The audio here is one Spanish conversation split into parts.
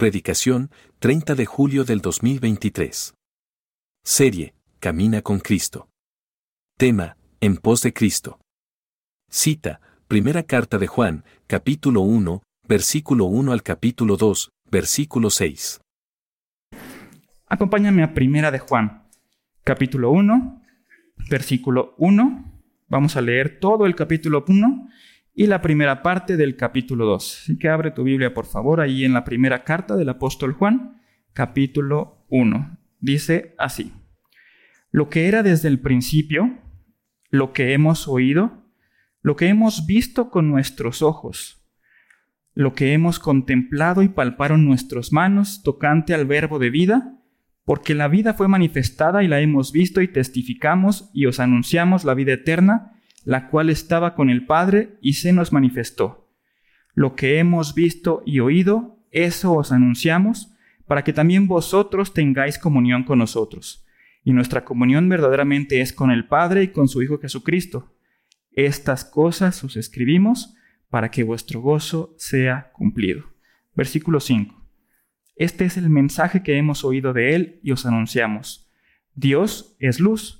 Predicación, 30 de julio del 2023. Serie, Camina con Cristo. Tema, En pos de Cristo. Cita, Primera Carta de Juan, capítulo 1, versículo 1 al capítulo 2, versículo 6. Acompáñame a Primera de Juan, capítulo 1, versículo 1. Vamos a leer todo el capítulo 1 y la primera parte del capítulo 2. Así que abre tu Biblia, por favor, ahí en la primera carta del apóstol Juan, capítulo 1. Dice así, lo que era desde el principio, lo que hemos oído, lo que hemos visto con nuestros ojos, lo que hemos contemplado y palparon nuestras manos tocante al verbo de vida, porque la vida fue manifestada y la hemos visto y testificamos y os anunciamos la vida eterna, la cual estaba con el Padre y se nos manifestó. Lo que hemos visto y oído, eso os anunciamos, para que también vosotros tengáis comunión con nosotros. Y nuestra comunión verdaderamente es con el Padre y con su Hijo Jesucristo. Estas cosas os escribimos para que vuestro gozo sea cumplido. Versículo 5. Este es el mensaje que hemos oído de Él y os anunciamos. Dios es luz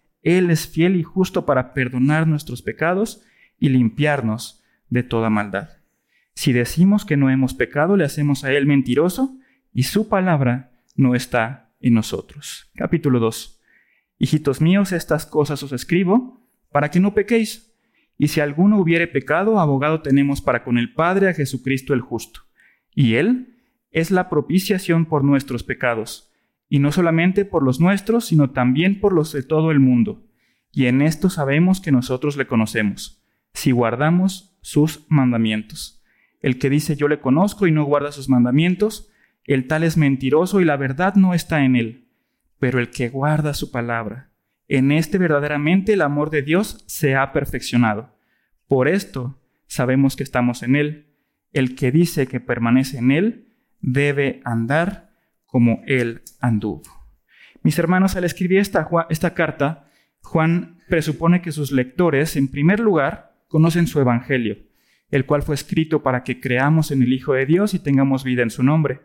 él es fiel y justo para perdonar nuestros pecados y limpiarnos de toda maldad. Si decimos que no hemos pecado, le hacemos a Él mentiroso y su palabra no está en nosotros. Capítulo 2. Hijitos míos, estas cosas os escribo para que no pequéis. Y si alguno hubiere pecado, abogado tenemos para con el Padre a Jesucristo el justo. Y Él es la propiciación por nuestros pecados y no solamente por los nuestros, sino también por los de todo el mundo. Y en esto sabemos que nosotros le conocemos, si guardamos sus mandamientos. El que dice yo le conozco y no guarda sus mandamientos, el tal es mentiroso y la verdad no está en él. Pero el que guarda su palabra, en este verdaderamente el amor de Dios se ha perfeccionado. Por esto sabemos que estamos en él. El que dice que permanece en él debe andar como él anduvo. Mis hermanos, al escribir esta, esta carta, Juan presupone que sus lectores, en primer lugar, conocen su Evangelio, el cual fue escrito para que creamos en el Hijo de Dios y tengamos vida en su nombre.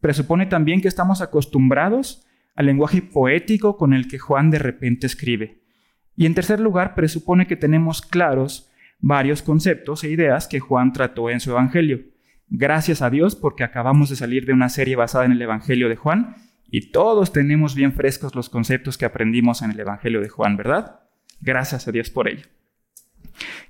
Presupone también que estamos acostumbrados al lenguaje poético con el que Juan de repente escribe. Y en tercer lugar, presupone que tenemos claros varios conceptos e ideas que Juan trató en su Evangelio. Gracias a Dios porque acabamos de salir de una serie basada en el Evangelio de Juan y todos tenemos bien frescos los conceptos que aprendimos en el Evangelio de Juan, ¿verdad? Gracias a Dios por ello.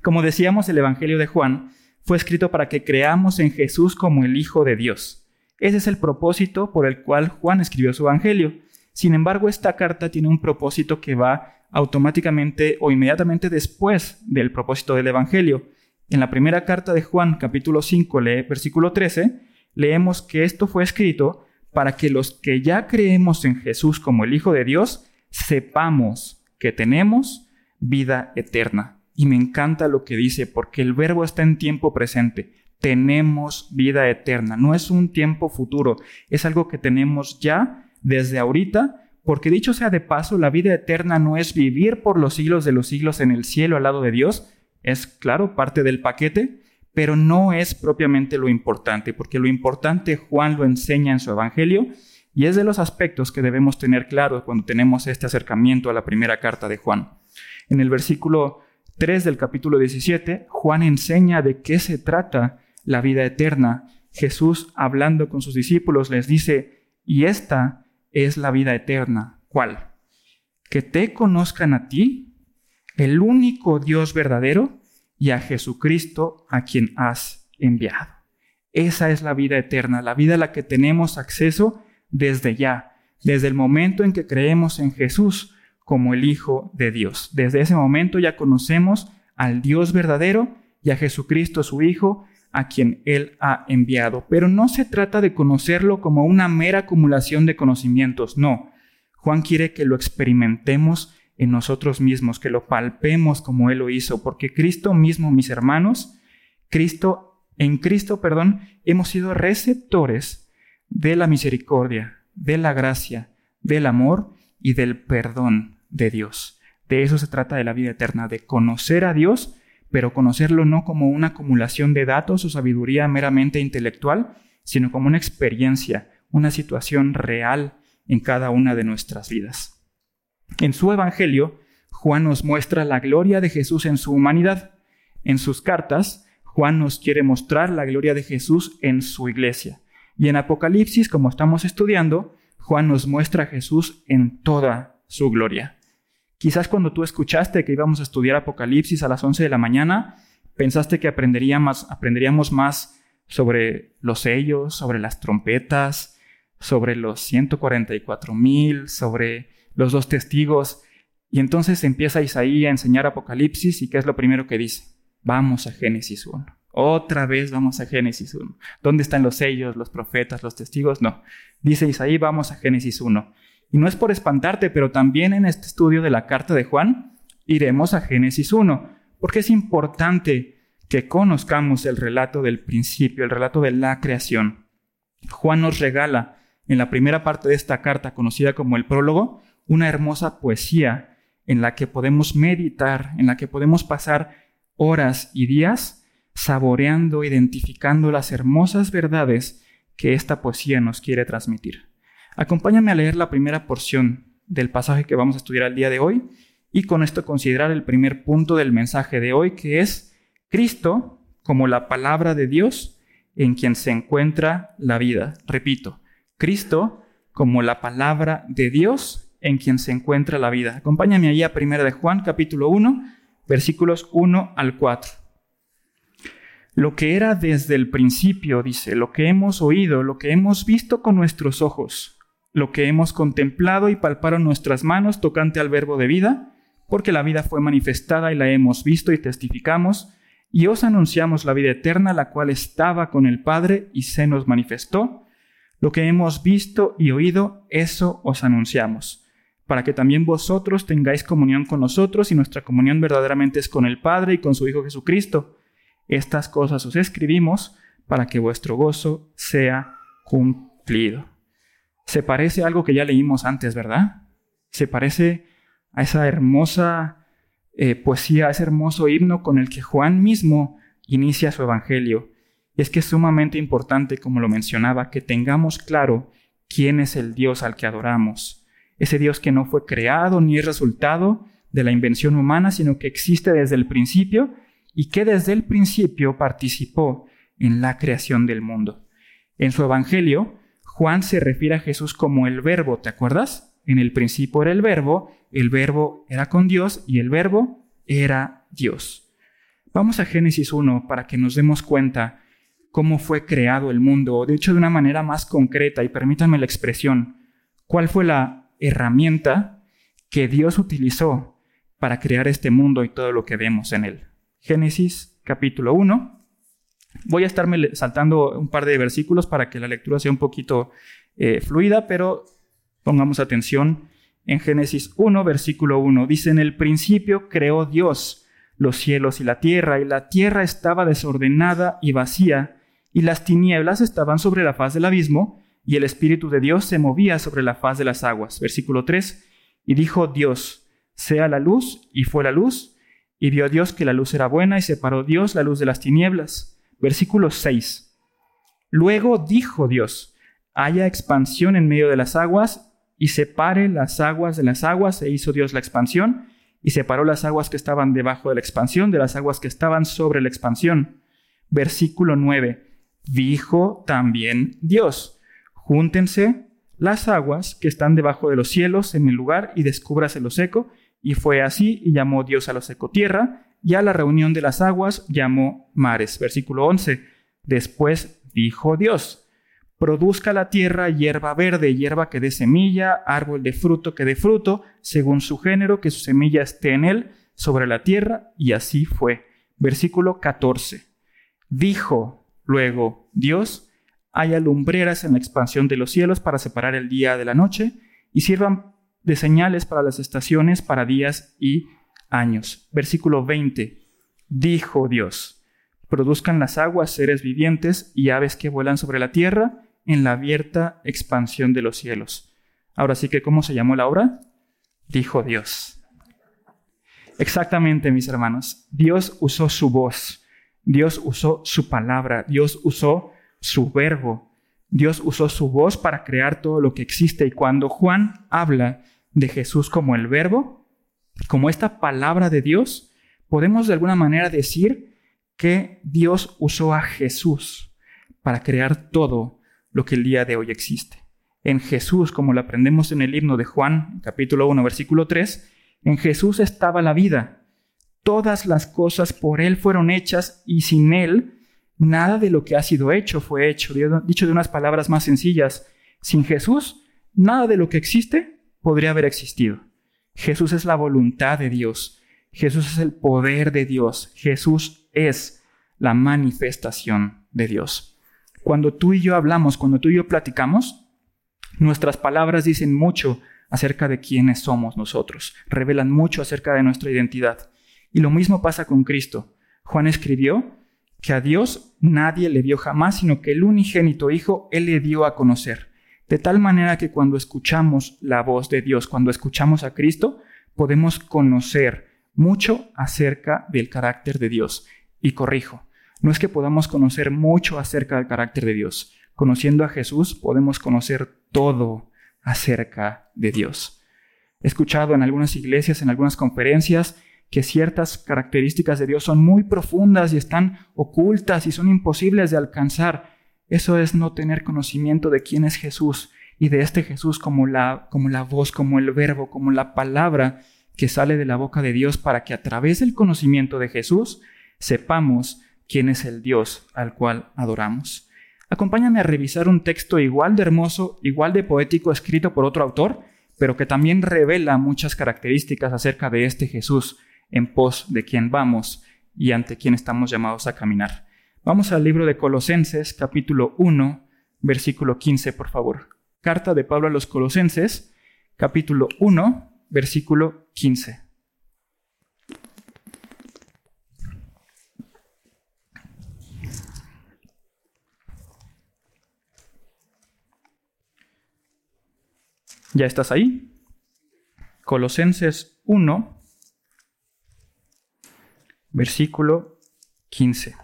Como decíamos, el Evangelio de Juan fue escrito para que creamos en Jesús como el Hijo de Dios. Ese es el propósito por el cual Juan escribió su Evangelio. Sin embargo, esta carta tiene un propósito que va automáticamente o inmediatamente después del propósito del Evangelio. En la primera carta de Juan, capítulo 5, lee, versículo 13, leemos que esto fue escrito para que los que ya creemos en Jesús como el Hijo de Dios, sepamos que tenemos vida eterna. Y me encanta lo que dice, porque el verbo está en tiempo presente. Tenemos vida eterna. No es un tiempo futuro, es algo que tenemos ya desde ahorita, porque dicho sea de paso, la vida eterna no es vivir por los siglos de los siglos en el cielo al lado de Dios, es, claro, parte del paquete, pero no es propiamente lo importante, porque lo importante Juan lo enseña en su Evangelio y es de los aspectos que debemos tener claro cuando tenemos este acercamiento a la primera carta de Juan. En el versículo 3 del capítulo 17, Juan enseña de qué se trata la vida eterna. Jesús, hablando con sus discípulos, les dice, y esta es la vida eterna. ¿Cuál? Que te conozcan a ti, el único Dios verdadero, y a Jesucristo a quien has enviado. Esa es la vida eterna, la vida a la que tenemos acceso desde ya, desde el momento en que creemos en Jesús como el Hijo de Dios. Desde ese momento ya conocemos al Dios verdadero y a Jesucristo su Hijo, a quien Él ha enviado. Pero no se trata de conocerlo como una mera acumulación de conocimientos, no. Juan quiere que lo experimentemos en nosotros mismos, que lo palpemos como Él lo hizo, porque Cristo mismo, mis hermanos, Cristo, en Cristo, perdón, hemos sido receptores de la misericordia, de la gracia, del amor y del perdón de Dios. De eso se trata de la vida eterna, de conocer a Dios, pero conocerlo no como una acumulación de datos o sabiduría meramente intelectual, sino como una experiencia, una situación real en cada una de nuestras vidas. En su Evangelio, Juan nos muestra la gloria de Jesús en su humanidad. En sus cartas, Juan nos quiere mostrar la gloria de Jesús en su iglesia. Y en Apocalipsis, como estamos estudiando, Juan nos muestra a Jesús en toda su gloria. Quizás cuando tú escuchaste que íbamos a estudiar Apocalipsis a las 11 de la mañana, pensaste que aprenderíamos, aprenderíamos más sobre los sellos, sobre las trompetas, sobre los 144 mil, sobre los dos testigos. Y entonces empieza Isaías a enseñar Apocalipsis y ¿qué es lo primero que dice? Vamos a Génesis 1. Otra vez vamos a Génesis 1. ¿Dónde están los sellos, los profetas, los testigos? No. Dice Isaías, vamos a Génesis 1. Y no es por espantarte, pero también en este estudio de la carta de Juan iremos a Génesis 1, porque es importante que conozcamos el relato del principio, el relato de la creación. Juan nos regala en la primera parte de esta carta, conocida como el prólogo, una hermosa poesía en la que podemos meditar, en la que podemos pasar horas y días saboreando, identificando las hermosas verdades que esta poesía nos quiere transmitir. Acompáñame a leer la primera porción del pasaje que vamos a estudiar el día de hoy y con esto considerar el primer punto del mensaje de hoy, que es Cristo como la palabra de Dios en quien se encuentra la vida. Repito, Cristo como la palabra de Dios en quien se encuentra la vida. Acompáñame ahí a 1 de Juan capítulo 1, versículos 1 al 4. Lo que era desde el principio, dice, lo que hemos oído, lo que hemos visto con nuestros ojos, lo que hemos contemplado y palparon nuestras manos tocante al verbo de vida, porque la vida fue manifestada y la hemos visto y testificamos, y os anunciamos la vida eterna, la cual estaba con el Padre y se nos manifestó. Lo que hemos visto y oído, eso os anunciamos para que también vosotros tengáis comunión con nosotros y nuestra comunión verdaderamente es con el Padre y con su Hijo Jesucristo. Estas cosas os escribimos para que vuestro gozo sea cumplido. Se parece a algo que ya leímos antes, ¿verdad? Se parece a esa hermosa eh, poesía, a ese hermoso himno con el que Juan mismo inicia su evangelio. Y es que es sumamente importante, como lo mencionaba, que tengamos claro quién es el Dios al que adoramos ese Dios que no fue creado ni es resultado de la invención humana, sino que existe desde el principio y que desde el principio participó en la creación del mundo. En su Evangelio, Juan se refiere a Jesús como el verbo, ¿te acuerdas? En el principio era el verbo, el verbo era con Dios y el verbo era Dios. Vamos a Génesis 1 para que nos demos cuenta cómo fue creado el mundo, de hecho de una manera más concreta, y permítanme la expresión, cuál fue la herramienta que Dios utilizó para crear este mundo y todo lo que vemos en él. Génesis capítulo 1. Voy a estarme saltando un par de versículos para que la lectura sea un poquito eh, fluida, pero pongamos atención en Génesis 1, versículo 1. Dice, en el principio creó Dios los cielos y la tierra, y la tierra estaba desordenada y vacía, y las tinieblas estaban sobre la faz del abismo, y el Espíritu de Dios se movía sobre la faz de las aguas. Versículo 3. Y dijo Dios, sea la luz, y fue la luz, y vio Dios que la luz era buena, y separó Dios la luz de las tinieblas. Versículo 6. Luego dijo Dios, haya expansión en medio de las aguas, y separe las aguas de las aguas, e hizo Dios la expansión, y separó las aguas que estaban debajo de la expansión de las aguas que estaban sobre la expansión. Versículo 9. Dijo también Dios, Júntense las aguas que están debajo de los cielos en el lugar y descúbrase lo seco. Y fue así, y llamó Dios a lo seco tierra, y a la reunión de las aguas llamó mares. Versículo 11. Después dijo Dios, produzca la tierra hierba verde, hierba que dé semilla, árbol de fruto que dé fruto, según su género, que su semilla esté en él, sobre la tierra, y así fue. Versículo 14. Dijo Luego, Dios haya lumbreras en la expansión de los cielos para separar el día de la noche y sirvan de señales para las estaciones, para días y años. Versículo 20. Dijo Dios, produzcan las aguas seres vivientes y aves que vuelan sobre la tierra en la abierta expansión de los cielos. Ahora sí que, ¿cómo se llamó la obra? Dijo Dios. Exactamente, mis hermanos. Dios usó su voz, Dios usó su palabra, Dios usó su verbo, Dios usó su voz para crear todo lo que existe. Y cuando Juan habla de Jesús como el verbo, como esta palabra de Dios, podemos de alguna manera decir que Dios usó a Jesús para crear todo lo que el día de hoy existe. En Jesús, como lo aprendemos en el himno de Juan, capítulo 1, versículo 3, en Jesús estaba la vida. Todas las cosas por Él fueron hechas y sin Él nada de lo que ha sido hecho fue hecho. Dicho de unas palabras más sencillas, sin Jesús, nada de lo que existe podría haber existido. Jesús es la voluntad de Dios. Jesús es el poder de Dios. Jesús es la manifestación de Dios. Cuando tú y yo hablamos, cuando tú y yo platicamos, nuestras palabras dicen mucho acerca de quiénes somos nosotros, revelan mucho acerca de nuestra identidad. Y lo mismo pasa con Cristo. Juan escribió que a Dios nadie le vio jamás, sino que el unigénito Hijo Él le dio a conocer. De tal manera que cuando escuchamos la voz de Dios, cuando escuchamos a Cristo, podemos conocer mucho acerca del carácter de Dios. Y corrijo, no es que podamos conocer mucho acerca del carácter de Dios. Conociendo a Jesús podemos conocer todo acerca de Dios. He escuchado en algunas iglesias, en algunas conferencias, que ciertas características de Dios son muy profundas y están ocultas y son imposibles de alcanzar. Eso es no tener conocimiento de quién es Jesús y de este Jesús como la, como la voz, como el verbo, como la palabra que sale de la boca de Dios para que a través del conocimiento de Jesús sepamos quién es el Dios al cual adoramos. Acompáñame a revisar un texto igual de hermoso, igual de poético, escrito por otro autor, pero que también revela muchas características acerca de este Jesús en pos de quien vamos y ante quien estamos llamados a caminar. Vamos al libro de Colosenses, capítulo 1, versículo 15, por favor. Carta de Pablo a los Colosenses, capítulo 1, versículo 15. ¿Ya estás ahí? Colosenses 1, versículo 15.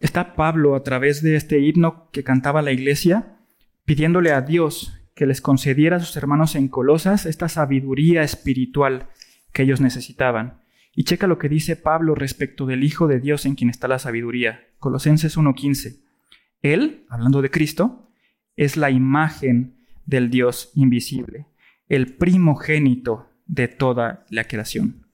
Está Pablo a través de este himno que cantaba la iglesia, pidiéndole a Dios que les concediera a sus hermanos en Colosas esta sabiduría espiritual que ellos necesitaban. Y checa lo que dice Pablo respecto del Hijo de Dios en quien está la sabiduría. Colosenses 1.15. Él, hablando de Cristo, es la imagen del Dios invisible, el primogénito de toda la creación.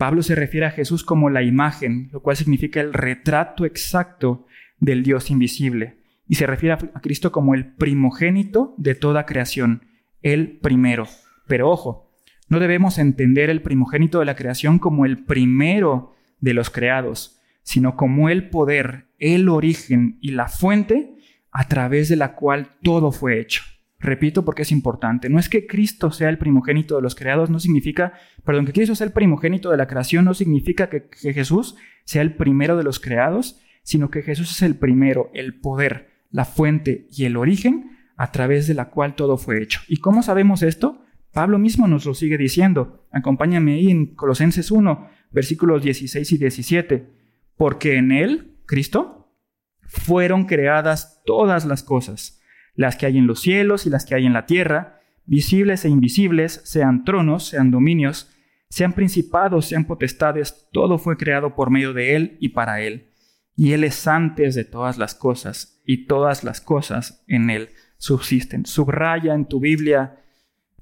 Pablo se refiere a Jesús como la imagen, lo cual significa el retrato exacto del Dios invisible, y se refiere a Cristo como el primogénito de toda creación, el primero. Pero ojo, no debemos entender el primogénito de la creación como el primero de los creados, sino como el poder, el origen y la fuente a través de la cual todo fue hecho. Repito porque es importante. No es que Cristo sea el primogénito de los creados, no significa, perdón, que Cristo sea el primogénito de la creación, no significa que, que, Jesús sea el primero de los creados, sino que Jesús es el primero, el poder, la fuente y el origen a través de la cual todo fue hecho. ¿Y cómo sabemos esto? Pablo mismo nos lo sigue diciendo. Acompáñame ahí en Colosenses 1, versículos 16 y 17. Porque en Él, Cristo, fueron creadas todas las cosas las que hay en los cielos y las que hay en la tierra, visibles e invisibles, sean tronos, sean dominios, sean principados, sean potestades, todo fue creado por medio de Él y para Él. Y Él es antes de todas las cosas, y todas las cosas en Él subsisten. Subraya en tu Biblia,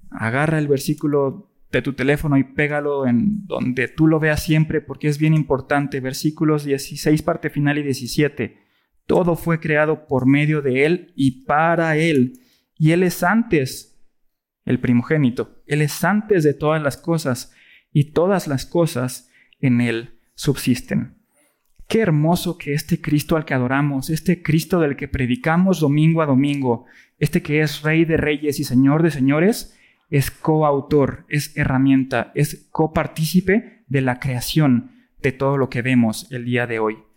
agarra el versículo de tu teléfono y pégalo en donde tú lo veas siempre, porque es bien importante. Versículos 16, parte final y 17. Todo fue creado por medio de Él y para Él. Y Él es antes, el primogénito. Él es antes de todas las cosas y todas las cosas en Él subsisten. Qué hermoso que este Cristo al que adoramos, este Cristo del que predicamos domingo a domingo, este que es Rey de Reyes y Señor de Señores, es coautor, es herramienta, es copartícipe de la creación de todo lo que vemos el día de hoy.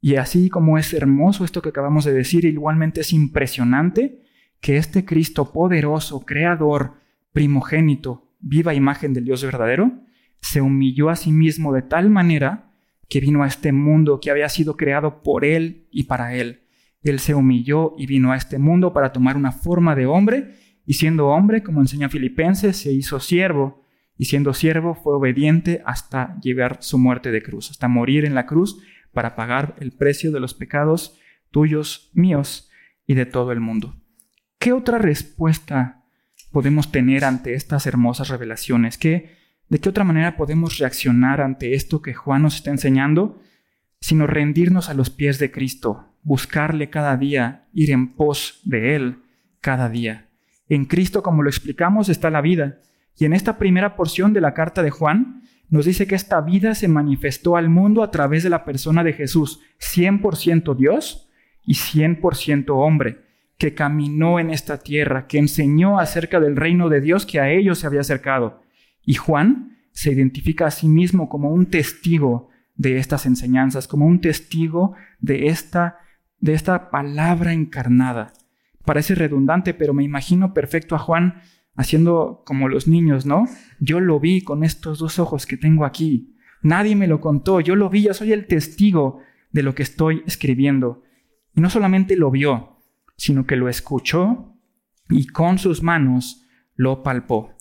Y así como es hermoso esto que acabamos de decir, igualmente es impresionante que este Cristo poderoso, creador, primogénito, viva imagen del Dios verdadero, se humilló a sí mismo de tal manera que vino a este mundo que había sido creado por Él y para Él. Él se humilló y vino a este mundo para tomar una forma de hombre, y siendo hombre, como enseña Filipenses, se hizo siervo, y siendo siervo fue obediente hasta llevar su muerte de cruz, hasta morir en la cruz para pagar el precio de los pecados tuyos, míos y de todo el mundo. ¿Qué otra respuesta podemos tener ante estas hermosas revelaciones? ¿Qué, ¿De qué otra manera podemos reaccionar ante esto que Juan nos está enseñando? Sino rendirnos a los pies de Cristo, buscarle cada día, ir en pos de Él cada día. En Cristo, como lo explicamos, está la vida. Y en esta primera porción de la carta de Juan, nos dice que esta vida se manifestó al mundo a través de la persona de Jesús, 100% Dios y 100% hombre, que caminó en esta tierra, que enseñó acerca del reino de Dios que a ellos se había acercado. Y Juan se identifica a sí mismo como un testigo de estas enseñanzas, como un testigo de esta, de esta palabra encarnada. Parece redundante, pero me imagino perfecto a Juan haciendo como los niños, ¿no? Yo lo vi con estos dos ojos que tengo aquí. Nadie me lo contó, yo lo vi, yo soy el testigo de lo que estoy escribiendo. Y no solamente lo vio, sino que lo escuchó y con sus manos lo palpó.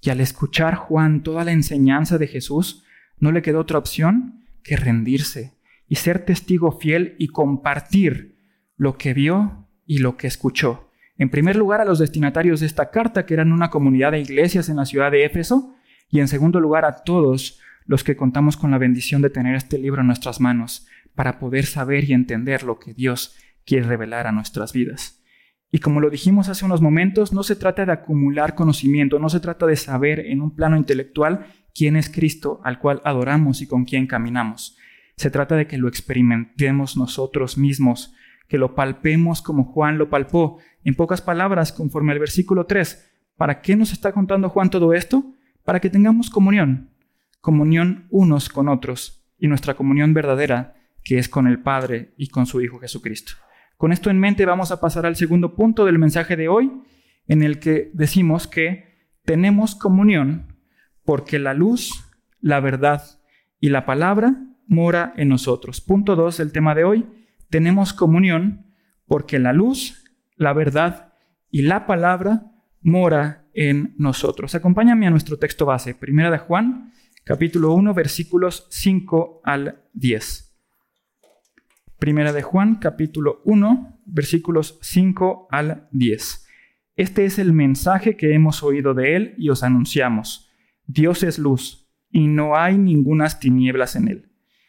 Y al escuchar Juan toda la enseñanza de Jesús, no le quedó otra opción que rendirse y ser testigo fiel y compartir lo que vio y lo que escuchó. En primer lugar, a los destinatarios de esta carta, que eran una comunidad de iglesias en la ciudad de Éfeso, y en segundo lugar, a todos los que contamos con la bendición de tener este libro en nuestras manos, para poder saber y entender lo que Dios quiere revelar a nuestras vidas. Y como lo dijimos hace unos momentos, no se trata de acumular conocimiento, no se trata de saber en un plano intelectual quién es Cristo al cual adoramos y con quién caminamos. Se trata de que lo experimentemos nosotros mismos, que lo palpemos como Juan lo palpó. En pocas palabras, conforme al versículo 3, ¿para qué nos está contando Juan todo esto? Para que tengamos comunión, comunión unos con otros y nuestra comunión verdadera, que es con el Padre y con su Hijo Jesucristo. Con esto en mente vamos a pasar al segundo punto del mensaje de hoy, en el que decimos que tenemos comunión porque la luz, la verdad y la palabra mora en nosotros. Punto 2 del tema de hoy, tenemos comunión porque la luz, la verdad y la palabra mora en nosotros. Acompáñame a nuestro texto base, Primera de Juan, capítulo 1, versículos 5 al 10. Primera de Juan, capítulo 1, versículos 5 al 10. Este es el mensaje que hemos oído de él y os anunciamos. Dios es luz, y no hay ningunas tinieblas en él.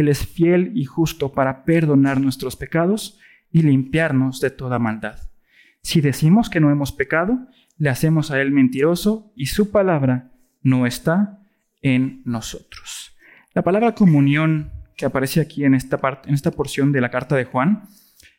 él es fiel y justo para perdonar nuestros pecados y limpiarnos de toda maldad. Si decimos que no hemos pecado, le hacemos a Él mentiroso y su palabra no está en nosotros. La palabra comunión que aparece aquí en esta, parte, en esta porción de la carta de Juan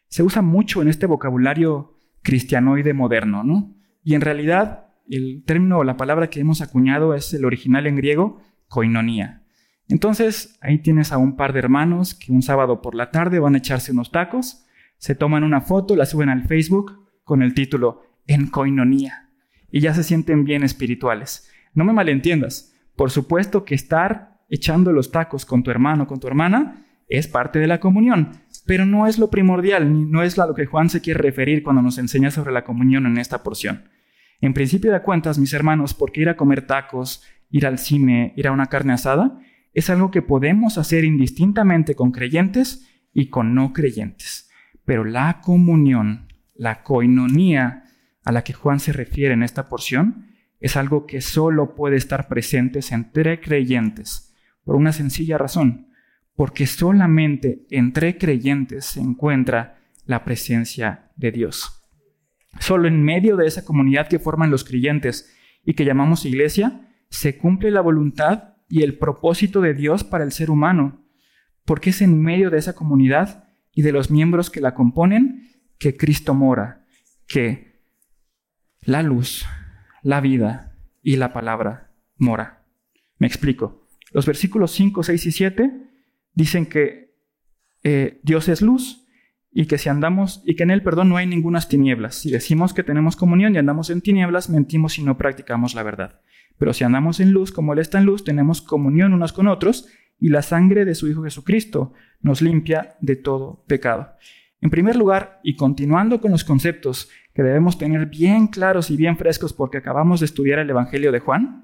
se usa mucho en este vocabulario cristianoide moderno, ¿no? Y en realidad el término o la palabra que hemos acuñado es el original en griego, koinonía. Entonces, ahí tienes a un par de hermanos que un sábado por la tarde van a echarse unos tacos, se toman una foto, la suben al Facebook con el título En Coinonía y ya se sienten bien espirituales. No me malentiendas, por supuesto que estar echando los tacos con tu hermano o con tu hermana es parte de la comunión, pero no es lo primordial, no es a lo que Juan se quiere referir cuando nos enseña sobre la comunión en esta porción. En principio de cuentas, mis hermanos, porque ir a comer tacos, ir al cine, ir a una carne asada, es algo que podemos hacer indistintamente con creyentes y con no creyentes. Pero la comunión, la coinonía a la que Juan se refiere en esta porción, es algo que solo puede estar presente entre creyentes, por una sencilla razón, porque solamente entre creyentes se encuentra la presencia de Dios. Solo en medio de esa comunidad que forman los creyentes y que llamamos iglesia, se cumple la voluntad y el propósito de Dios para el ser humano, porque es en medio de esa comunidad y de los miembros que la componen que Cristo mora, que la luz, la vida y la palabra mora. Me explico. Los versículos 5, 6 y 7 dicen que eh, Dios es luz y que si andamos y que en él, perdón, no hay ninguna tinieblas. Si decimos que tenemos comunión y andamos en tinieblas, mentimos y no practicamos la verdad. Pero si andamos en luz como él está en luz, tenemos comunión unos con otros y la sangre de su Hijo Jesucristo nos limpia de todo pecado. En primer lugar, y continuando con los conceptos que debemos tener bien claros y bien frescos porque acabamos de estudiar el Evangelio de Juan,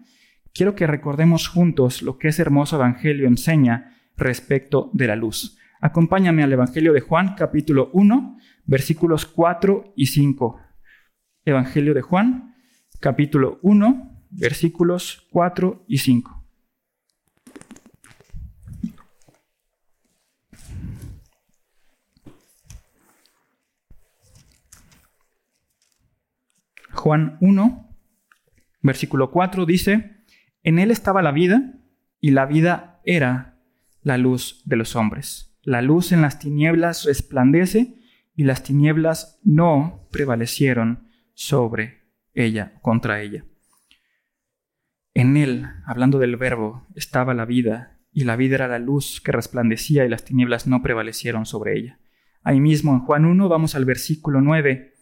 quiero que recordemos juntos lo que ese hermoso Evangelio enseña respecto de la luz. Acompáñame al Evangelio de Juan, capítulo 1, versículos 4 y 5. Evangelio de Juan, capítulo 1, versículos 4 y 5. Juan 1, versículo 4 dice, en él estaba la vida y la vida era la luz de los hombres. La luz en las tinieblas resplandece y las tinieblas no prevalecieron sobre ella, contra ella. En él, hablando del verbo, estaba la vida, y la vida era la luz que resplandecía y las tinieblas no prevalecieron sobre ella. Ahí mismo en Juan 1 vamos al versículo 9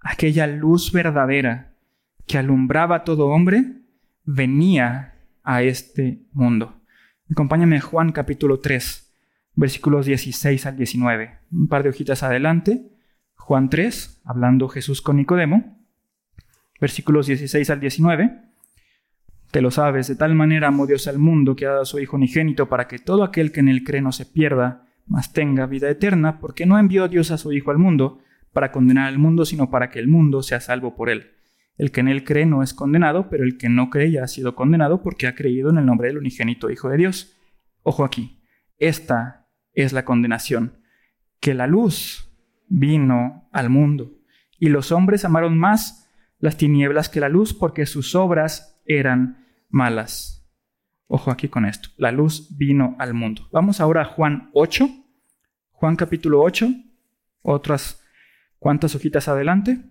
aquella luz verdadera que alumbraba a todo hombre, venía a este mundo. Acompáñame a Juan capítulo 3, versículos 16 al 19. Un par de hojitas adelante. Juan 3, hablando Jesús con Nicodemo, versículos 16 al 19. Te lo sabes, de tal manera amó Dios al mundo que ha dado a su Hijo unigénito para que todo aquel que en él cree no se pierda, mas tenga vida eterna, porque no envió Dios a su Hijo al mundo para condenar al mundo, sino para que el mundo sea salvo por él. El que en él cree no es condenado, pero el que no cree ya ha sido condenado porque ha creído en el nombre del unigénito Hijo de Dios. Ojo aquí, esta es la condenación, que la luz vino al mundo, y los hombres amaron más las tinieblas que la luz porque sus obras eran malas. Ojo aquí con esto, la luz vino al mundo. Vamos ahora a Juan 8, Juan capítulo 8, otras ¿Cuántas hojitas adelante?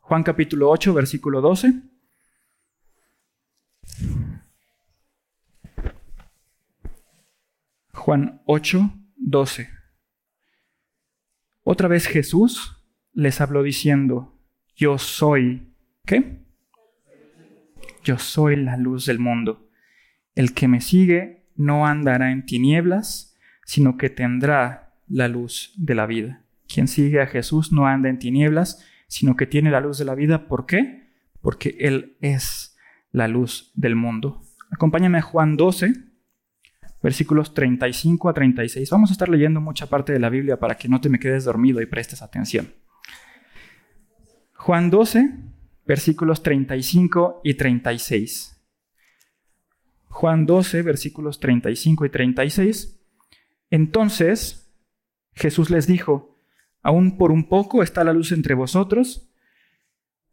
Juan capítulo 8, versículo 12. Juan 8, 12. Otra vez Jesús les habló diciendo, yo soy, ¿qué? Yo soy la luz del mundo. El que me sigue no andará en tinieblas, sino que tendrá la luz de la vida. Quien sigue a Jesús no anda en tinieblas, sino que tiene la luz de la vida. ¿Por qué? Porque Él es la luz del mundo. Acompáñame a Juan 12, versículos 35 a 36. Vamos a estar leyendo mucha parte de la Biblia para que no te me quedes dormido y prestes atención. Juan 12, versículos 35 y 36. Juan 12, versículos 35 y 36. Entonces Jesús les dijo, Aún por un poco está la luz entre vosotros.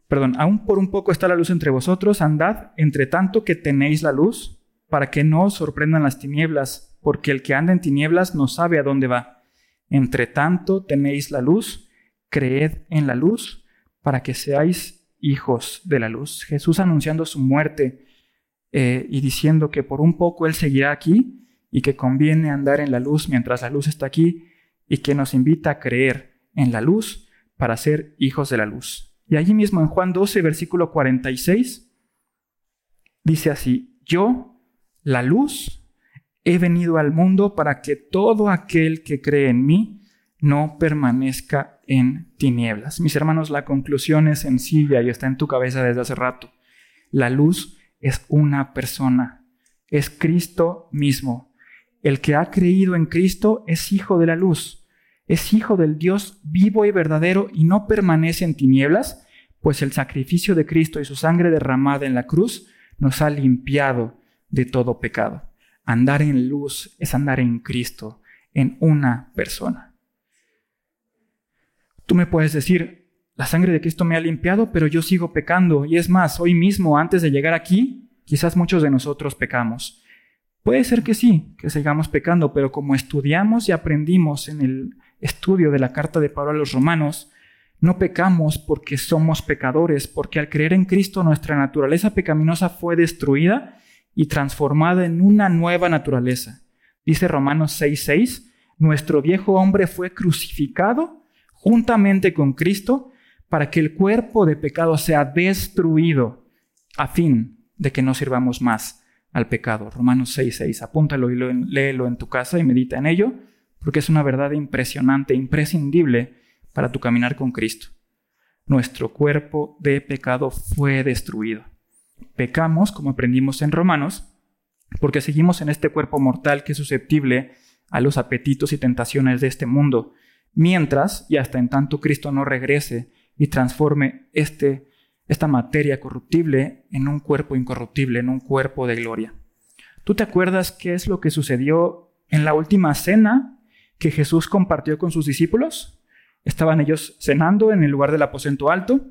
Perdón, aún por un poco está la luz entre vosotros. Andad entre tanto que tenéis la luz, para que no os sorprendan las tinieblas, porque el que anda en tinieblas no sabe a dónde va. Entre tanto tenéis la luz, creed en la luz, para que seáis hijos de la luz. Jesús anunciando su muerte eh, y diciendo que por un poco Él seguirá aquí y que conviene andar en la luz mientras la luz está aquí y que nos invita a creer en la luz para ser hijos de la luz. Y allí mismo en Juan 12, versículo 46, dice así, yo, la luz, he venido al mundo para que todo aquel que cree en mí no permanezca en tinieblas. Mis hermanos, la conclusión es sencilla y está en tu cabeza desde hace rato. La luz es una persona, es Cristo mismo. el que ha creído en Cristo es hijo de la luz, es hijo del Dios vivo y verdadero y no permanece en tinieblas, pues el sacrificio de Cristo y su sangre derramada en la cruz nos ha limpiado de todo pecado. Andar en luz es andar en Cristo, en una persona. Tú me puedes decir, la sangre de Cristo me ha limpiado, pero yo sigo pecando. Y es más, hoy mismo, antes de llegar aquí, quizás muchos de nosotros pecamos. Puede ser que sí, que sigamos pecando, pero como estudiamos y aprendimos en el estudio de la carta de Pablo a los romanos, no pecamos porque somos pecadores, porque al creer en Cristo nuestra naturaleza pecaminosa fue destruida y transformada en una nueva naturaleza. Dice Romanos 6:6, nuestro viejo hombre fue crucificado juntamente con Cristo para que el cuerpo de pecado sea destruido a fin de que no sirvamos más al pecado. Romanos 6:6, apúntalo y léelo en tu casa y medita en ello, porque es una verdad impresionante, imprescindible para tu caminar con Cristo. Nuestro cuerpo de pecado fue destruido. Pecamos, como aprendimos en Romanos, porque seguimos en este cuerpo mortal que es susceptible a los apetitos y tentaciones de este mundo, mientras y hasta en tanto Cristo no regrese y transforme este, esta materia corruptible en un cuerpo incorruptible, en un cuerpo de gloria. ¿Tú te acuerdas qué es lo que sucedió en la última cena que Jesús compartió con sus discípulos? Estaban ellos cenando en el lugar del aposento alto.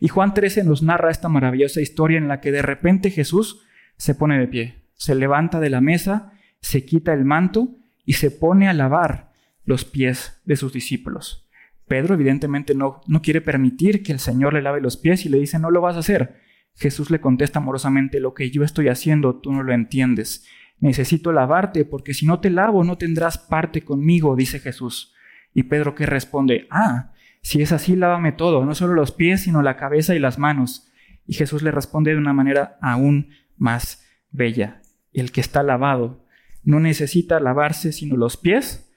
Y Juan 13 nos narra esta maravillosa historia en la que de repente Jesús se pone de pie, se levanta de la mesa, se quita el manto y se pone a lavar los pies de sus discípulos. Pedro evidentemente no, no quiere permitir que el Señor le lave los pies y le dice, no lo vas a hacer. Jesús le contesta amorosamente, lo que yo estoy haciendo tú no lo entiendes. Necesito lavarte porque si no te lavo no tendrás parte conmigo, dice Jesús. Y Pedro que responde, ah, si es así, lávame todo, no solo los pies, sino la cabeza y las manos. Y Jesús le responde de una manera aún más bella. El que está lavado no necesita lavarse sino los pies,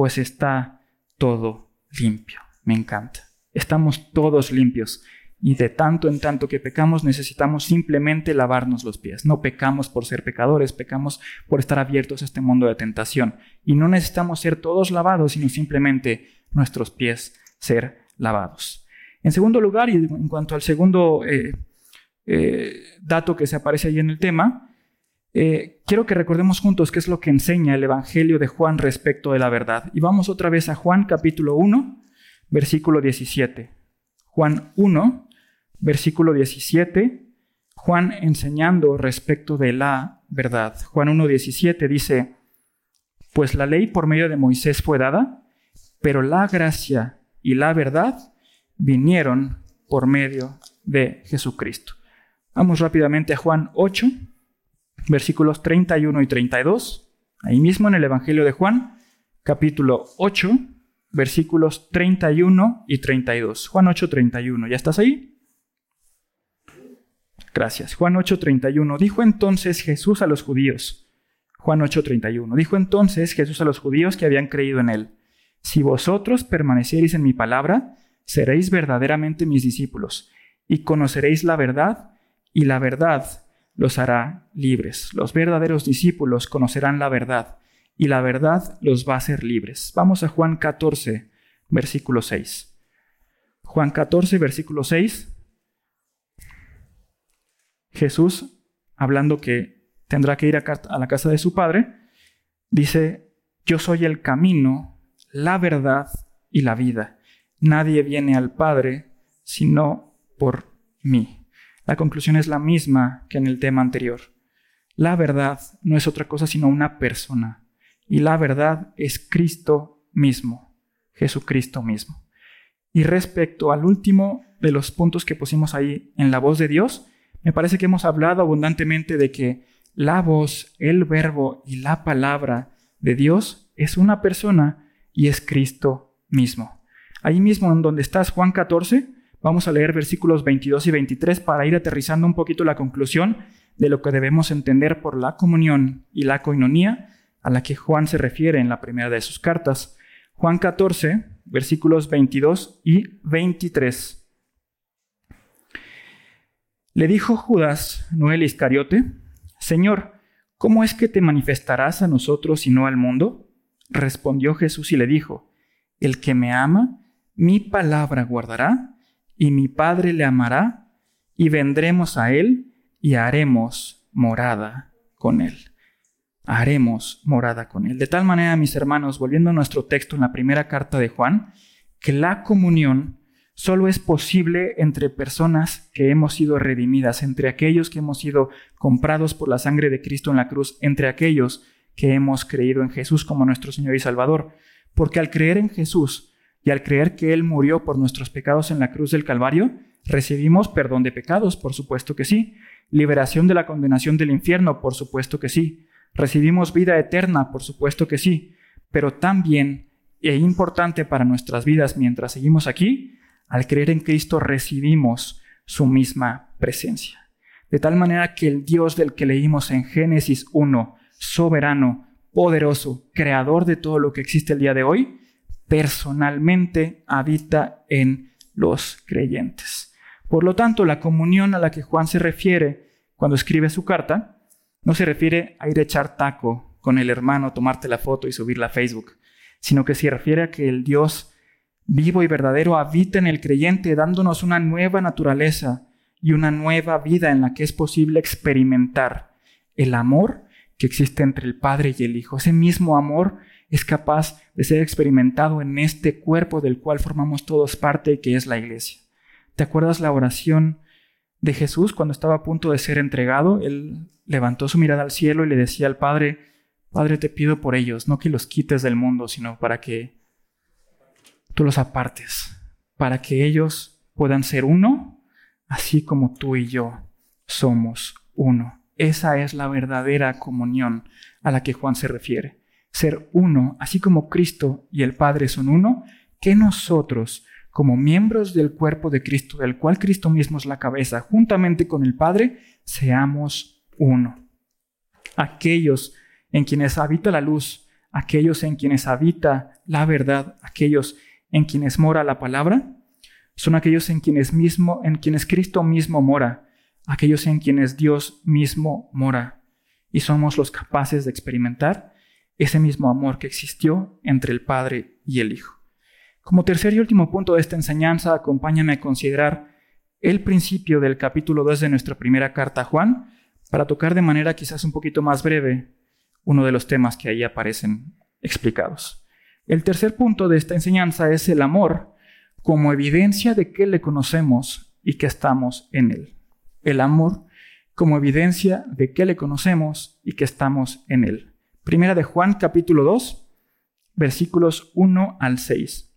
pues está todo limpio. Me encanta. Estamos todos limpios. Y de tanto en tanto que pecamos necesitamos simplemente lavarnos los pies. No pecamos por ser pecadores, pecamos por estar abiertos a este mundo de tentación. Y no necesitamos ser todos lavados, sino simplemente nuestros pies ser lavados. En segundo lugar, y en cuanto al segundo eh, eh, dato que se aparece ahí en el tema, eh, quiero que recordemos juntos qué es lo que enseña el Evangelio de Juan respecto de la verdad. Y vamos otra vez a Juan capítulo 1, versículo 17. Juan 1, versículo 17, Juan enseñando respecto de la verdad. Juan 1.17 dice, pues la ley por medio de Moisés fue dada, pero la gracia y la verdad vinieron por medio de Jesucristo. Vamos rápidamente a Juan 8, versículos 31 y 32. Ahí mismo en el Evangelio de Juan, capítulo 8, versículos 31 y 32. Juan 8, 31. ¿Ya estás ahí? Gracias. Juan 8:31. Dijo entonces Jesús a los judíos. Juan 8:31. Dijo entonces Jesús a los judíos que habían creído en él. Si vosotros permaneciereis en mi palabra, seréis verdaderamente mis discípulos, y conoceréis la verdad, y la verdad los hará libres. Los verdaderos discípulos conocerán la verdad, y la verdad los va a hacer libres. Vamos a Juan 14, versículo 6. Juan 14, versículo 6 Jesús, hablando que tendrá que ir a, la casa de su Padre, dice, yo soy el camino, la verdad y la vida. Nadie viene al Padre sino por mí. La conclusión es la misma que en el tema anterior. La verdad no es otra cosa sino una persona. Y la verdad es Cristo mismo, Jesucristo mismo. Y respecto al último de los puntos que pusimos ahí en la voz de Dios, me parece que hemos hablado abundantemente de que la voz, el verbo y la palabra de Dios es una persona y es Cristo mismo. Ahí mismo en donde estás, Juan 14, vamos a leer versículos 22 y 23 para ir aterrizando un poquito la conclusión de lo que debemos entender por la comunión y la coinonía a la que Juan se refiere en la primera de sus cartas. Juan 14, versículos 22 y 23. Le dijo Judas, no el Iscariote, Señor, ¿cómo es que te manifestarás a nosotros y no al mundo? Respondió Jesús y le dijo, El que me ama, mi palabra guardará, y mi Padre le amará, y vendremos a él y haremos morada con él. Haremos morada con él. De tal manera, mis hermanos, volviendo a nuestro texto en la primera carta de Juan, que la comunión solo es posible entre personas que hemos sido redimidas, entre aquellos que hemos sido comprados por la sangre de Cristo en la cruz, entre aquellos que hemos creído en Jesús como nuestro Señor y Salvador. Porque al creer en Jesús y al creer que Él murió por nuestros pecados en la cruz del Calvario, recibimos perdón de pecados, por supuesto que sí. Liberación de la condenación del infierno, por supuesto que sí. Recibimos vida eterna, por supuesto que sí. Pero también, e importante para nuestras vidas mientras seguimos aquí, al creer en Cristo recibimos su misma presencia. De tal manera que el Dios del que leímos en Génesis 1, soberano, poderoso, creador de todo lo que existe el día de hoy, personalmente habita en los creyentes. Por lo tanto, la comunión a la que Juan se refiere cuando escribe su carta no se refiere a ir a echar taco con el hermano, tomarte la foto y subirla a Facebook, sino que se refiere a que el Dios vivo y verdadero habita en el creyente, dándonos una nueva naturaleza y una nueva vida en la que es posible experimentar el amor que existe entre el Padre y el Hijo. Ese mismo amor es capaz de ser experimentado en este cuerpo del cual formamos todos parte, que es la iglesia. ¿Te acuerdas la oración de Jesús cuando estaba a punto de ser entregado? Él levantó su mirada al cielo y le decía al Padre, Padre, te pido por ellos, no que los quites del mundo, sino para que tú los apartes, para que ellos puedan ser uno, así como tú y yo somos uno. Esa es la verdadera comunión a la que Juan se refiere. Ser uno, así como Cristo y el Padre son uno, que nosotros, como miembros del cuerpo de Cristo, del cual Cristo mismo es la cabeza, juntamente con el Padre, seamos uno. Aquellos en quienes habita la luz, aquellos en quienes habita la verdad, aquellos en quienes mora la palabra, son aquellos en quienes mismo, en quienes Cristo mismo mora, aquellos en quienes Dios mismo mora, y somos los capaces de experimentar ese mismo amor que existió entre el Padre y el Hijo. Como tercer y último punto de esta enseñanza, acompáñame a considerar el principio del capítulo 2 de nuestra primera carta a Juan, para tocar de manera quizás un poquito más breve uno de los temas que ahí aparecen explicados. El tercer punto de esta enseñanza es el amor como evidencia de que le conocemos y que estamos en él. El amor como evidencia de que le conocemos y que estamos en él. Primera de Juan capítulo 2, versículos 1 al 6.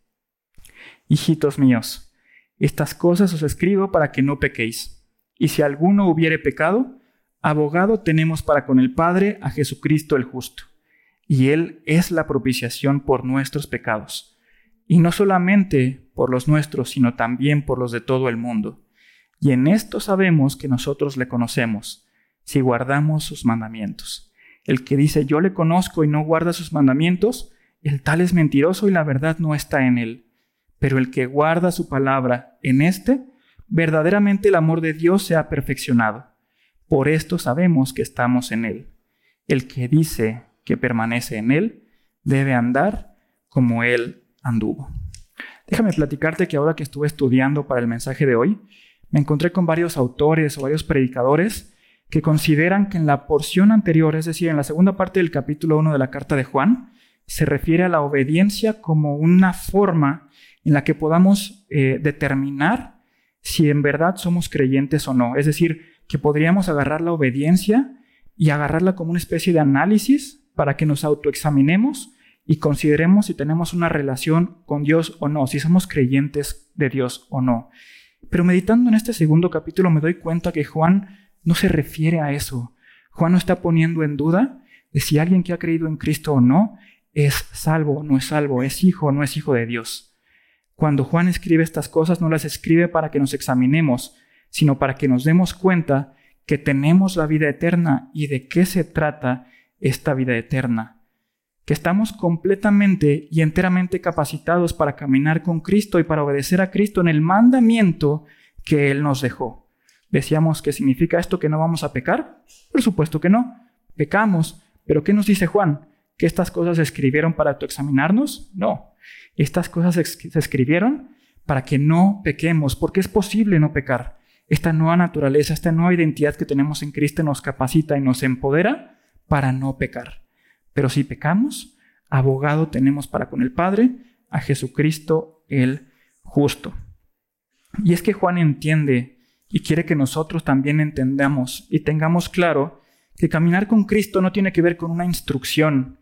Hijitos míos, estas cosas os escribo para que no pequéis. Y si alguno hubiere pecado, abogado tenemos para con el Padre a Jesucristo el justo y Él es la propiciación por nuestros pecados, y no solamente por los nuestros, sino también por los de todo el mundo. Y en esto sabemos que nosotros le conocemos, si guardamos sus mandamientos. El que dice yo le conozco y no guarda sus mandamientos, el tal es mentiroso y la verdad no está en él. Pero el que guarda su palabra en éste, verdaderamente el amor de Dios se ha perfeccionado. Por esto sabemos que estamos en él. El que dice que permanece en Él debe andar como Él anduvo. Déjame platicarte que ahora que estuve estudiando para el mensaje de hoy, me encontré con varios autores o varios predicadores que consideran que en la porción anterior, es decir, en la segunda parte del capítulo 1 de la carta de Juan, se refiere a la obediencia como una forma en la que podamos eh, determinar si en verdad somos creyentes o no. Es decir, que podríamos agarrar la obediencia y agarrarla como una especie de análisis para que nos autoexaminemos y consideremos si tenemos una relación con Dios o no, si somos creyentes de Dios o no. Pero meditando en este segundo capítulo me doy cuenta que Juan no se refiere a eso. Juan no está poniendo en duda de si alguien que ha creído en Cristo o no es salvo o no es salvo, es hijo o no es hijo de Dios. Cuando Juan escribe estas cosas no las escribe para que nos examinemos, sino para que nos demos cuenta que tenemos la vida eterna y de qué se trata esta vida eterna, que estamos completamente y enteramente capacitados para caminar con Cristo y para obedecer a Cristo en el mandamiento que Él nos dejó. Decíamos que significa esto que no vamos a pecar. Por supuesto que no. pecamos. Pero ¿qué nos dice Juan? ¿Que estas cosas se escribieron para examinarnos? No. Estas cosas se escribieron para que no pequemos, porque es posible no pecar. Esta nueva naturaleza, esta nueva identidad que tenemos en Cristo nos capacita y nos empodera para no pecar. Pero si pecamos, abogado tenemos para con el Padre, a Jesucristo el justo. Y es que Juan entiende y quiere que nosotros también entendamos y tengamos claro que caminar con Cristo no tiene que ver con una instrucción,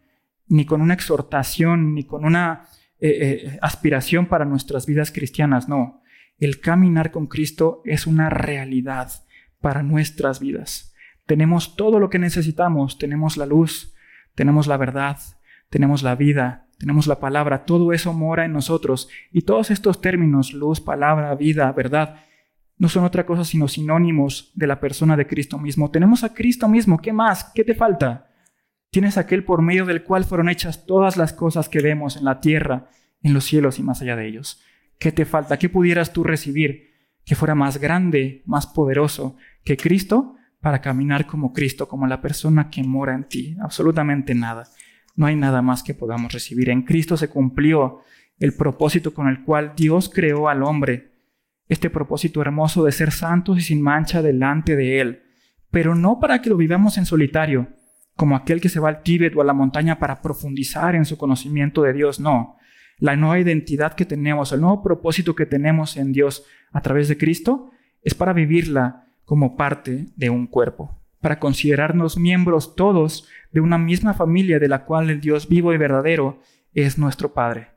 ni con una exhortación, ni con una eh, eh, aspiración para nuestras vidas cristianas, no. El caminar con Cristo es una realidad para nuestras vidas. Tenemos todo lo que necesitamos, tenemos la luz, tenemos la verdad, tenemos la vida, tenemos la palabra, todo eso mora en nosotros. Y todos estos términos, luz, palabra, vida, verdad, no son otra cosa sino sinónimos de la persona de Cristo mismo. Tenemos a Cristo mismo, ¿qué más? ¿Qué te falta? Tienes aquel por medio del cual fueron hechas todas las cosas que vemos en la tierra, en los cielos y más allá de ellos. ¿Qué te falta? ¿Qué pudieras tú recibir que fuera más grande, más poderoso que Cristo para caminar como Cristo, como la persona que mora en ti? Absolutamente nada. No hay nada más que podamos recibir. En Cristo se cumplió el propósito con el cual Dios creó al hombre. Este propósito hermoso de ser santos y sin mancha delante de Él. Pero no para que lo vivamos en solitario, como aquel que se va al Tíbet o a la montaña para profundizar en su conocimiento de Dios. No. La nueva identidad que tenemos, el nuevo propósito que tenemos en Dios a través de Cristo, es para vivirla como parte de un cuerpo para considerarnos miembros todos de una misma familia de la cual el Dios vivo y verdadero es nuestro Padre,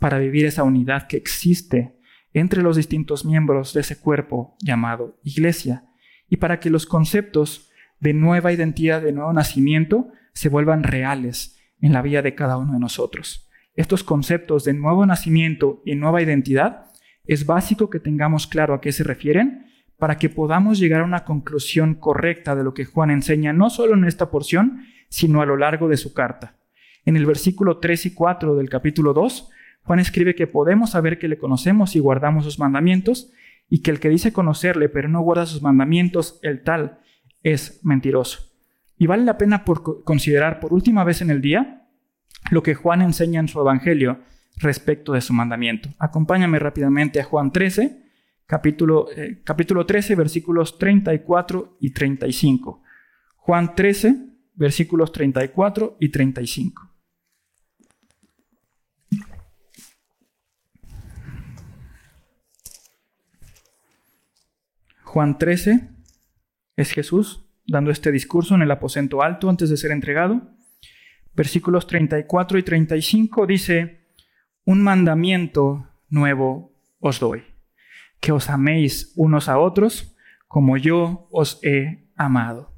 para vivir esa unidad que existe entre los distintos miembros de ese cuerpo llamado Iglesia, y para que los conceptos de nueva identidad, de nuevo nacimiento, se vuelvan reales en la vida de cada uno de nosotros. Estos conceptos de nuevo nacimiento y nueva identidad es básico que tengamos claro a qué se refieren para que podamos llegar a una conclusión correcta de lo que Juan enseña, no solo en esta porción, sino a lo largo de su carta. En el versículo 3 y 4 del capítulo 2, Juan escribe que podemos saber que le conocemos y guardamos sus mandamientos, y que el que dice conocerle pero no guarda sus mandamientos, el tal es mentiroso. Y vale la pena por considerar por última vez en el día lo que Juan enseña en su Evangelio respecto de su mandamiento. Acompáñame rápidamente a Juan 13, capítulo, eh, capítulo 13, versículos 34 y 35. Juan 13, versículos 34 y 35. Juan 13 es Jesús dando este discurso en el aposento alto antes de ser entregado. Versículos 34 y 35 dice, un mandamiento nuevo os doy que os améis unos a otros como yo os he amado.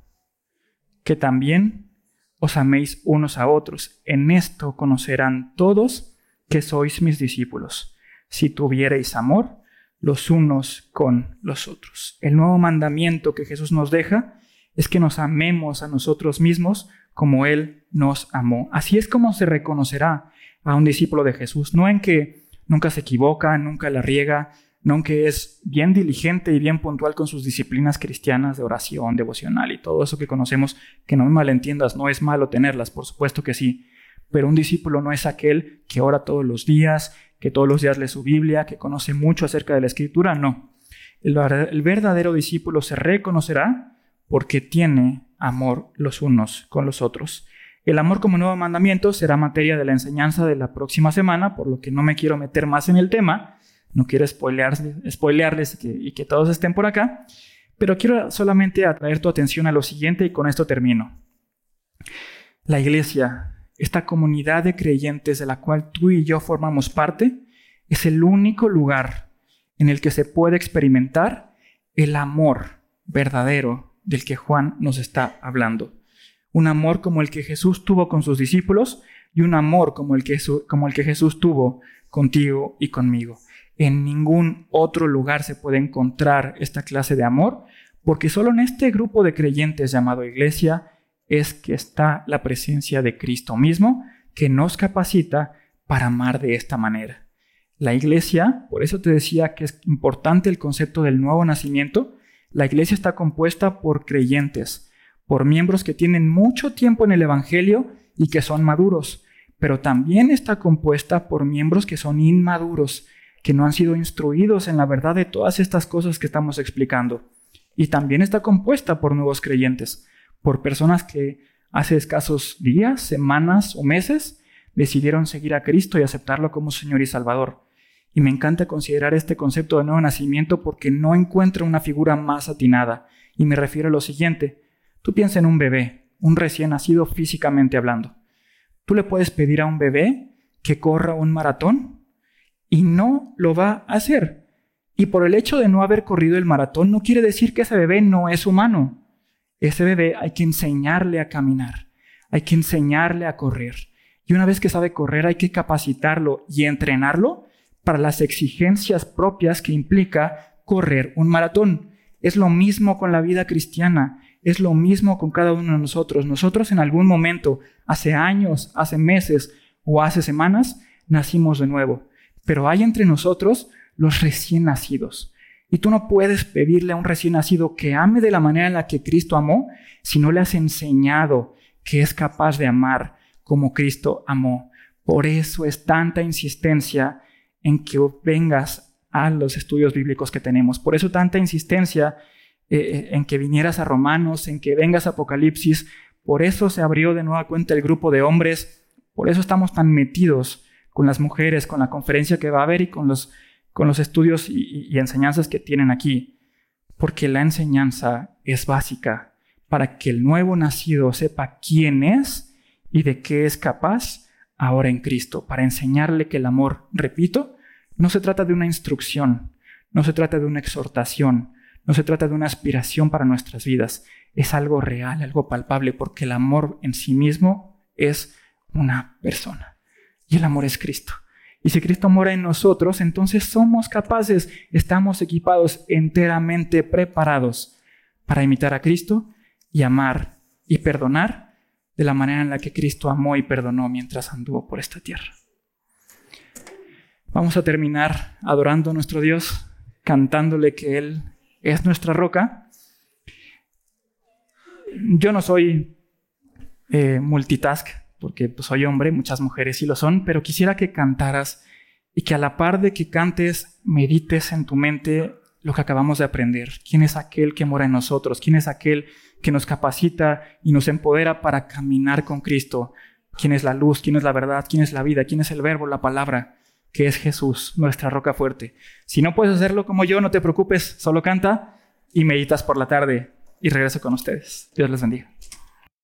Que también os améis unos a otros. En esto conocerán todos que sois mis discípulos, si tuviereis amor los unos con los otros. El nuevo mandamiento que Jesús nos deja es que nos amemos a nosotros mismos como Él nos amó. Así es como se reconocerá a un discípulo de Jesús, no en que nunca se equivoca, nunca la riega, no que es bien diligente y bien puntual con sus disciplinas cristianas de oración, devocional y todo eso que conocemos, que no me malentiendas, no es malo tenerlas, por supuesto que sí, pero un discípulo no es aquel que ora todos los días, que todos los días lee su Biblia, que conoce mucho acerca de la escritura, no. El, verdadero discípulo se reconocerá porque tiene amor los unos con los otros. El amor como nuevo mandamiento será materia de la enseñanza de la próxima semana, por lo que no me quiero meter más en el tema, no quiero spoilearles y que, todos estén por acá, pero quiero solamente atraer tu atención a lo siguiente y con esto termino. La iglesia, esta comunidad de creyentes de la cual tú y yo formamos parte, es el único lugar en el que se puede experimentar el amor verdadero del que Juan nos está hablando. Un amor como el que Jesús tuvo con sus discípulos y un amor como el que, como el que Jesús tuvo contigo y conmigo. En ningún otro lugar se puede encontrar esta clase de amor, porque solo en este grupo de creyentes llamado iglesia es que está la presencia de Cristo mismo, que nos capacita para amar de esta manera. La iglesia, por eso te decía que es importante el concepto del nuevo nacimiento, la iglesia está compuesta por creyentes, por miembros que tienen mucho tiempo en el Evangelio y que son maduros, pero también está compuesta por miembros que son inmaduros, que no han sido instruidos en la verdad de todas estas cosas que estamos explicando. Y también está compuesta por nuevos creyentes, por personas que hace escasos días, semanas o meses decidieron seguir a Cristo y aceptarlo como Señor y Salvador. Y me encanta considerar este concepto de nuevo nacimiento porque no encuentro una figura más atinada. Y me refiero a lo siguiente. Tú piensa en un bebé, un recién nacido físicamente hablando. Tú le puedes pedir a un bebé que corra un maratón y no lo va a hacer. Y por el hecho de no haber corrido el maratón no quiere decir que ese bebé no es humano. Ese bebé hay que enseñarle a caminar, hay que enseñarle a correr. Y una vez que sabe correr hay que capacitarlo y entrenarlo para las exigencias propias que implica correr un maratón. Es lo mismo con la vida cristiana, es lo mismo con cada uno de nosotros. Nosotros en algún momento, hace años, hace meses o hace semanas, nacimos de nuevo. Pero hay entre nosotros los recién nacidos. Y tú no puedes pedirle a un recién nacido que ame de la manera en la que Cristo amó si no le has enseñado que es capaz de amar como Cristo amó. Por eso es tanta insistencia en que vengas a los estudios bíblicos que tenemos. Por eso tanta insistencia eh, eh, en que vinieras a Romanos, en que vengas a Apocalipsis. Por eso se abrió de nueva cuenta el grupo de hombres. Por eso estamos tan metidos con las mujeres, con la conferencia que va a haber y con los, con los estudios y, y enseñanzas que tienen aquí. Porque la enseñanza es básica para que el nuevo nacido sepa quién es y de qué es capaz ahora en Cristo, para enseñarle que el amor, repito, no se trata de una instrucción, no se trata de una exhortación, no se trata de una aspiración para nuestras vidas, es algo real, algo palpable, porque el amor en sí mismo es una persona. Y el amor es Cristo. Y si Cristo mora en nosotros, entonces somos capaces, estamos equipados, enteramente preparados para imitar a Cristo y amar y perdonar de la manera en la que Cristo amó y perdonó mientras anduvo por esta tierra. Vamos a terminar adorando a nuestro Dios, cantándole que Él es nuestra roca. Yo no soy eh, multitask, porque pues, soy hombre, muchas mujeres sí lo son, pero quisiera que cantaras y que a la par de que cantes, medites en tu mente lo que acabamos de aprender. ¿Quién es aquel que mora en nosotros? ¿Quién es aquel que nos capacita y nos empodera para caminar con Cristo? ¿Quién es la luz? ¿Quién es la verdad? ¿Quién es la vida? ¿Quién es el verbo, la palabra? Que es Jesús, nuestra roca fuerte. Si no puedes hacerlo como yo, no te preocupes, solo canta y meditas por la tarde y regreso con ustedes. Dios les bendiga.